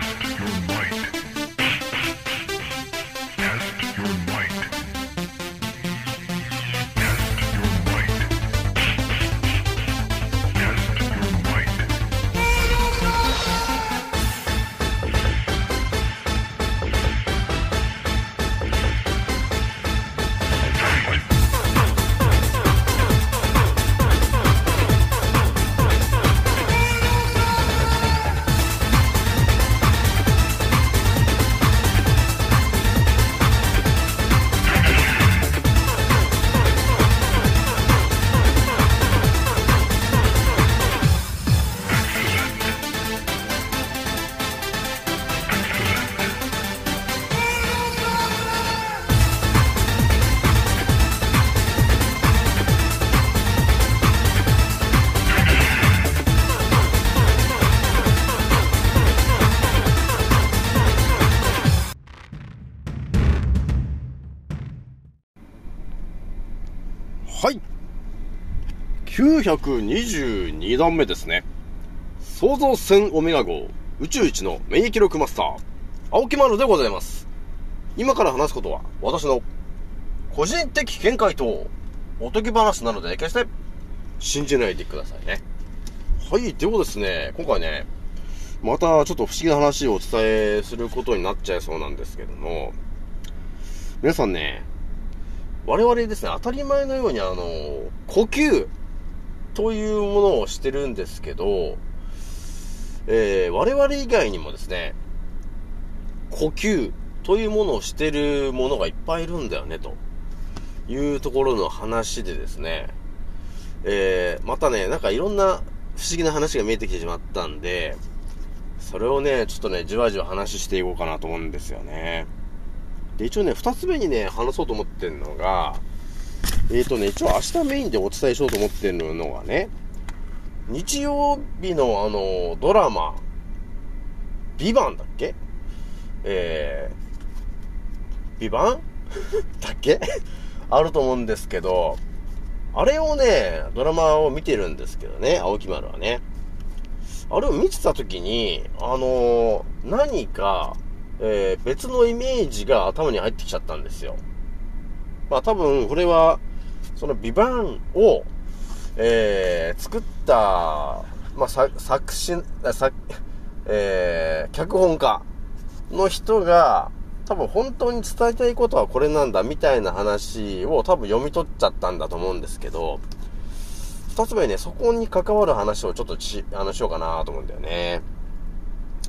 Test your might. 922段目ですね。創造船オメガ号宇宙一の免疫力マスター、青木丸でございます。今から話すことは私の個人的見解とおとぎ話なので決して信じないでくださいね。はい、ではですね、今回ね、またちょっと不思議な話をお伝えすることになっちゃいそうなんですけども、皆さんね、我々ですね、当たり前のようにあの、呼吸というものをしてるんですけど、えー、我々以外にもですね、呼吸というものをしてるものがいっぱいいるんだよね、というところの話でですね、えー、またね、なんかいろんな不思議な話が見えてきてしまったんで、それをね、ちょっとね、じわじわ話していこうかなと思うんですよね。で、一応ね、二つ目にね、話そうと思ってるのが、えっ、ー、とね、一応明日メインでお伝えしようと思ってるのがね、日曜日のあの、ドラマ、ビバンだっけ？えー、ビバン？だっけ？あると思うんですけど、あれをね、ドラマを見てるんですけどね、青木丸はね。あれを見てた時に、あのー何か、えー別のイメージが頭に入ってきちゃったんですよ。まあ多分、これは、そのビバンを、えー作った、まあ、作詞、作、えー脚本家の人が、多分本当に伝えたいことはこれなんだみたいな話を多分読み取っちゃったんだと思うんですけど、二つ目ね、そこに関わる話をちょっとし、あの、しようかなと思うんだよね。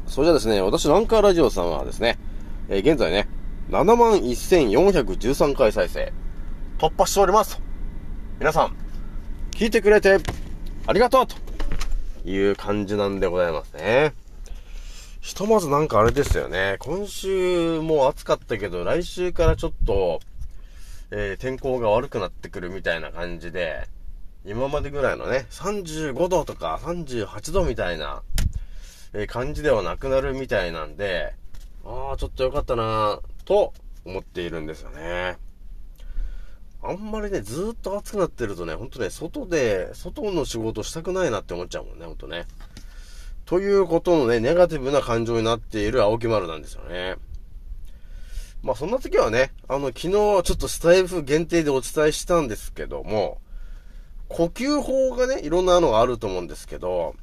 それじゃあですね、私、ランカーラジオさんはですね、えー現在ね、71,413回再生、突破しております。皆さん、聞いてくれて、ありがとうという感じなんでございますね。ひとまずなんかあれですよね。今週も暑かったけど、来週からちょっと、えー天候が悪くなってくるみたいな感じで、今までぐらいのね、35度とか38度みたいな、えー感じではなくなるみたいなんで、ああ、ちょっとよかったなぁと思っているんですよね。あんまりね、ずっと暑くなってるとね、ほんとね、外で、外の仕事したくないなって思っちゃうもんね、ほんとね。ということのね、ネガティブな感情になっている青木丸なんですよね。まあそんな時はね、あの、昨日ちょっとスタイフ限定でお伝えしたんですけども、呼吸法がね、いろんなのがあると思うんですけど、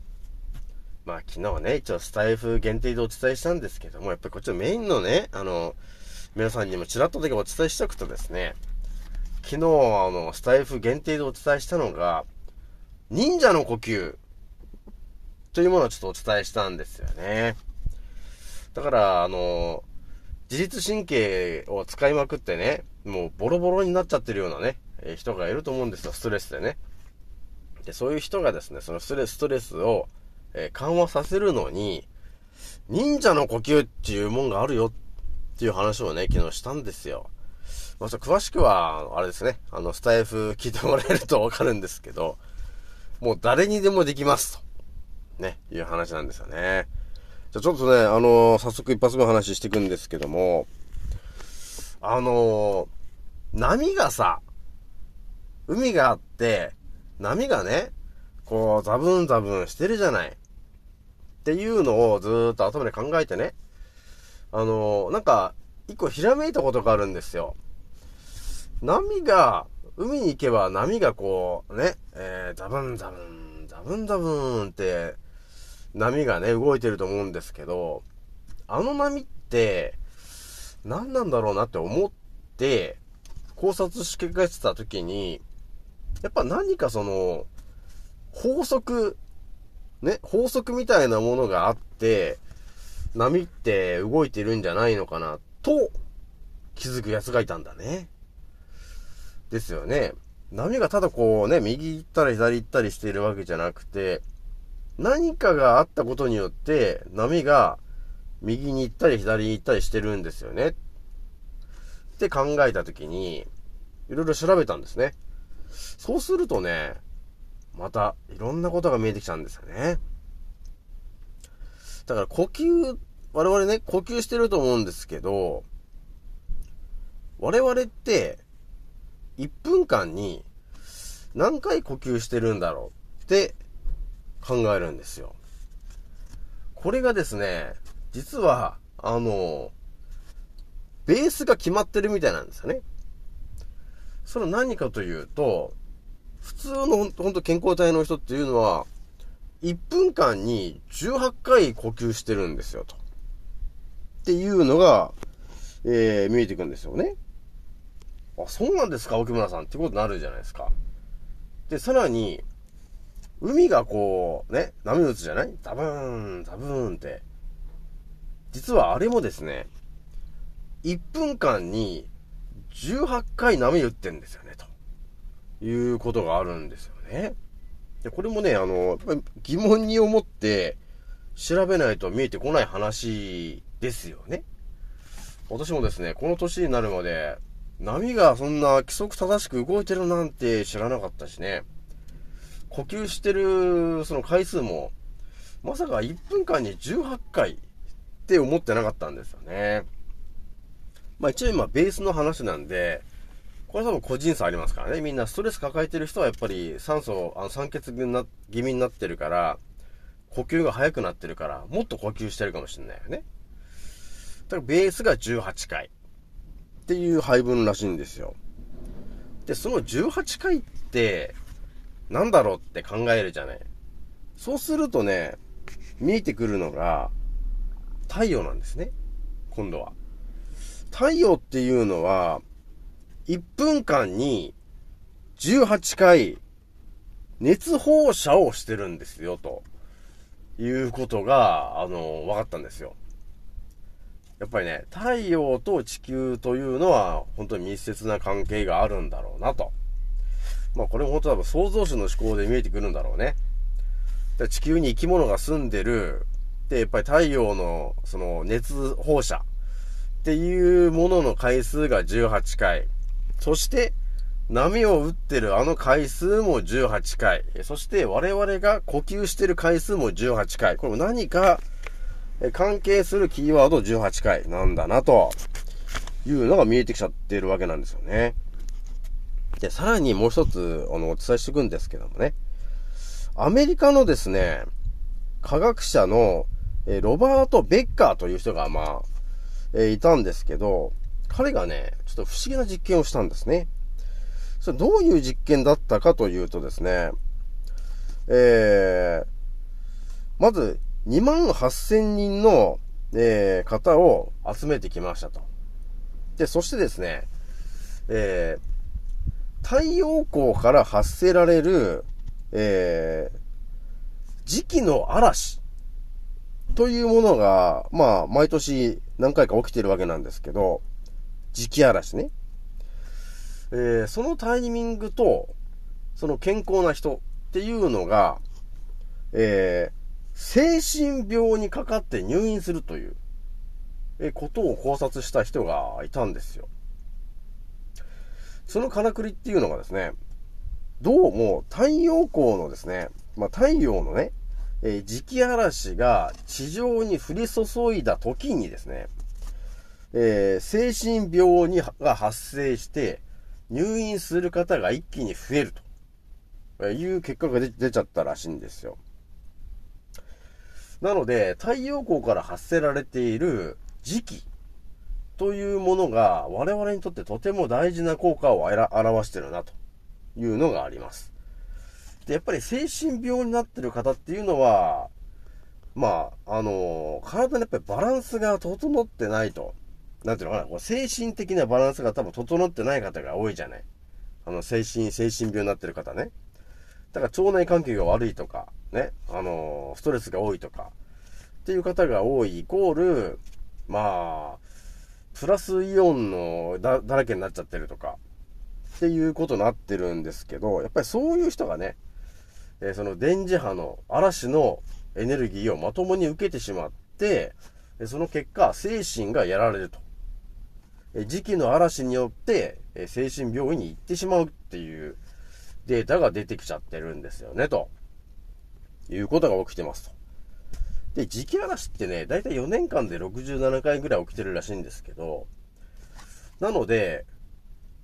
まあ昨日はね、一応スタイフ限定でお伝えしたんですけども、やっぱりこっちのメインのね、あの、皆さんにもちらっとだけお伝えしておくとですね、昨日あの、スタイフ限定でお伝えしたのが、忍者の呼吸というものをちょっとお伝えしたんですよね。だから、あの、自律神経を使いまくってね、もうボロボロになっちゃってるようなね、え人がいると思うんですよ、ストレスでね。で、そういう人がですね、そのストレス、ストレスを、え緩和させるのに、忍者の呼吸っていうもんがあるよっていう話をね、昨日したんですよ。まあ、ちょ詳しくは、あれですね、あの、スタイフ聞いてもらえるとわかるんですけど、もう誰にでもできますと。ね、いう話なんですよね。じゃあちょっとね、あの早速一発目話していくんですけども、あの波がさ、海があって、波がね、こう、ザブンザブンしてるじゃない。っていうのをずーっと頭で考えてね、あのなんか、一個ひらめいたことがあるんですよ。波が、海に行けば波がこう、ね、えー、ザブンザブン、ザブンザブンって、波がね、動いてると思うんですけど、あの波って、何なんだろうなって思って、考察し返してた時に、やっぱ何かその、法則、ね、法則みたいなものがあって、波って動いてるんじゃないのかなっ、と、気づく奴がいたんだね。ですよね。波がただこうね、右行ったり左行ったりしているわけじゃなくて、何かがあったことによって、波が右に行ったり左に行ったりしてるんですよね。って考えたときに、いろいろ調べたんですね。そうするとね、またいろんなことが見えてきたんですよね。だから呼吸、我々ね、呼吸してると思うんですけど、我々って、1分間に何回呼吸してるんだろうって考えるんですよ。これがですね、実は、あの、ベースが決まってるみたいなんですよね。それは何かというと、普通のほんと健康体の人っていうのは、1分間に18回呼吸してるんですよ、と。っていうのが、えー、見えてくんですよね。あ、そうなんですか、奥村さんってことになるじゃないですか。で、さらに、海がこう、ね、波打つじゃない？ザブーン、ザブーンって。実はあれもですね、1分間に18回波打ってんですよね、ということがあるんですよね。で、これもね、あの、疑問に思って調べないと見えてこない話ですよね。私もですね、この年になるまで、波がそんな規則正しく動いてるなんて知らなかったしね。呼吸してるその回数も、まさか1分間に18回って思ってなかったんですよね。まあ一応今ベースの話なんで、これ多分個人差ありますからね。みんなストレス抱えてる人はやっぱり酸素、あの酸欠気味になってるから、呼吸が速くなってるから、もっと呼吸してるかもしれないよね。だからベースが18回っていう配分らしいんですよ。で、その18回って、なんだろうって考えるじゃない。そうするとね、見えてくるのが、太陽なんですね。今度は。太陽っていうのは、1分間に18回熱放射をしてるんですよ、ということが、あの、分かったんですよ。やっぱりね、太陽と地球というのは、本当に密接な関係があるんだろうなと。まあこれも本当多分創造主の思考で見えてくるんだろうね。で地球に生き物が住んでる、で、やっぱり太陽のその熱放射っていうものの回数が18回。そして、波を打ってるあの回数も18回。そして我々が呼吸してる回数も18回。これも何か関係するキーワード18回なんだなというのが見えてきちゃってるわけなんですよね。で、さらにもう一つ、あの、お伝えしていくんですけどもね。アメリカのですね、科学者の、えロバート・ベッカーという人が、まあ、えいたんですけど、彼がね、ちょっと不思議な実験をしたんですね。それどういう実験だったかというとですね、えー、まず、2万8000人の、えー方を集めてきましたと。で、そしてですね、えー太陽光から発せられる、えー、磁気の嵐というものが、まあ、毎年何回か起きてるわけなんですけど、磁気嵐ね。えーそのタイミングと、その健康な人っていうのが、えー精神病にかかって入院するという、えことを考察した人がいたんですよ。そのからくりっていうのがですね、どうも太陽光のですね、まあ、太陽のね、えー磁気嵐が地上に降り注いだ時にですね、えー精神病にが発生して入院する方が一気に増えるという結果が出ちゃったらしいんですよ。なので、太陽光から発せられている磁気というものが我々にとってとても大事な効果を表してるなというのがあります。で、やっぱり精神病になってる方っていうのは、まあ、あの体にやっぱりバランスが整ってないと。なんていうのかな、精神的なバランスが多分整ってない方が多いじゃない。あの、精神、精神病になってる方ね。だから腸内環境が悪いとか、ね、あのストレスが多いとか、っていう方が多いイコール、まあ、プラスイオンのだだらけになっちゃってるとか、っていうことになってるんですけど、やっぱりそういう人がね、えーその電磁波の嵐のエネルギーをまともに受けてしまって、その結果、精神がやられると。え時期の嵐によって、え精神病院に行ってしまうっていうデータが出てきちゃってるんですよね、と。いうことが起きてますと。で、時期嵐ってね、だいたい4年間で67回ぐらい起きてるらしいんですけど、なので、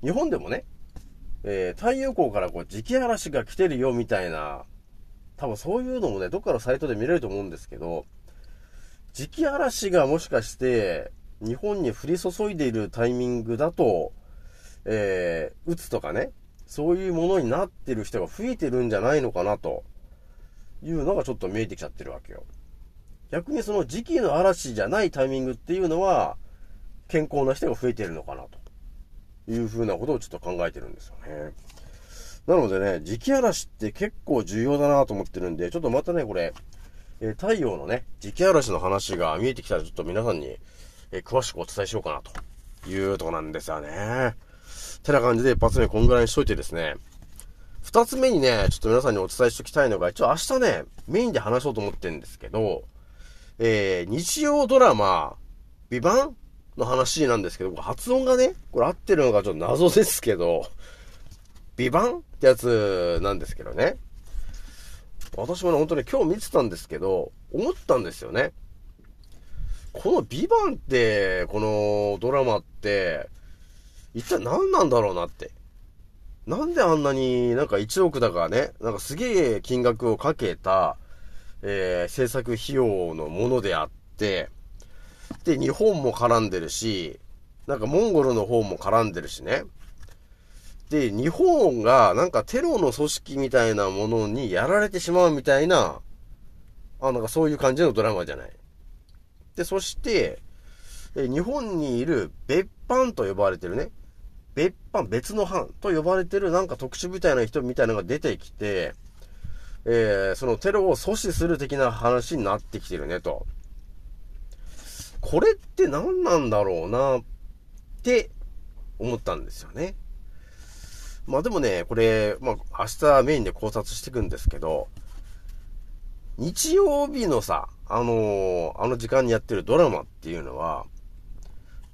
日本でもね、えー太陽光からこう、時期嵐が来てるよみたいな、多分そういうのもね、どっかのサイトで見れると思うんですけど、時期嵐がもしかして、日本に降り注いでいるタイミングだと、えー、打つとかね、そういうものになってる人が増えてるんじゃないのかなと、いうのがちょっと見えてきちゃってるわけよ。逆にその時期の嵐じゃないタイミングっていうのは、健康な人が増えてるのかなというふうなことをちょっと考えてるんですよね。なのでね、時期嵐って結構重要だなと思ってるんで、ちょっとまたね、これ、えー太陽のね、時期嵐の話が見えてきたらちょっと皆さんに、えー詳しくお伝えしようかなというとこなんですよね。てな感じで一発目こんぐらいにしといてですね、二つ目にね、ちょっと皆さんにお伝えしておきたいのが、一応明日ね、メインで話そうと思ってるんですけど、えー、日曜ドラマ、ビバンの話なんですけど、発音がね、これ合ってるのかちょっと謎ですけど、ビバンってやつなんですけどね。私もね、本当に今日見てたんですけど、思ったんですよね。このビバンって、このドラマって、一体何なんだろうなって。なんであんなになんか1億だからね、なんかすげえ金額をかけた、えー制作費用のものであって、で、日本も絡んでるし、なんかモンゴルの方も絡んでるしね。で、日本がなんかテロの組織みたいなものにやられてしまうみたいな、あ、なんかそういう感じのドラマじゃない。で、そして、日本にいる別班と呼ばれてるね、別班、別の班と呼ばれてるなんか特殊部隊の人みたいなのが出てきて、えーそのテロを阻止する的な話になってきてるねと。これって何なんだろうなって思ったんですよね。まあでもね、これ、まあ明日メインで考察していくんですけど、日曜日のさ、あのーあの時間にやってるドラマっていうのは、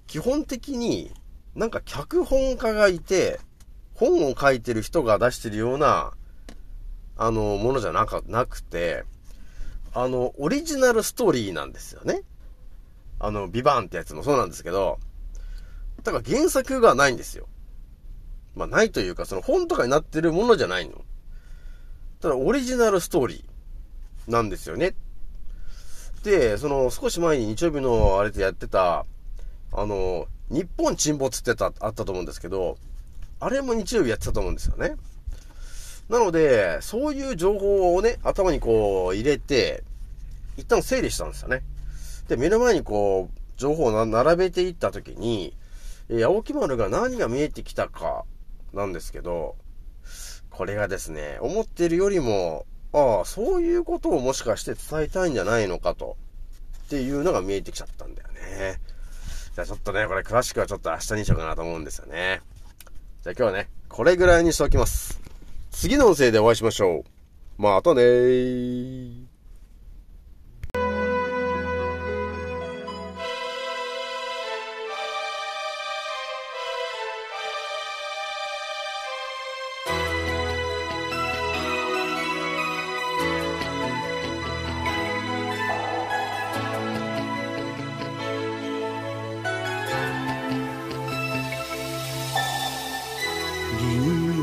基本的になんか脚本家がいて、本を書いてる人が出してるような、あの、ものじゃなか、なくて、あの、オリジナルストーリーなんですよね。あの、ビバーンってやつもそうなんですけど、だから原作がないんですよ。まあ、ないというか、その本とかになってるものじゃないの。ただ、オリジナルストーリーなんですよね。で、その、少し前に日曜日のあれでやってた、あの、日本沈没ってた、あったと思うんですけど、あれも日曜日やってたと思うんですよね。なので、そういう情報をね、頭にこう入れて、一旦整理したんですよね。で、目の前にこう、情報を並べていったときに、え青木丸が何が見えてきたか、なんですけど、これがですね、思ってるよりも、ああ、そういうことをもしかして伝えたいんじゃないのかと、っていうのが見えてきちゃったんだよね。じゃあちょっとね、これ詳しくはちょっと明日にしようかなと思うんですよね。じゃあ今日はね、これぐらいにしておきます。次の音声でお会いしましょう。またねー。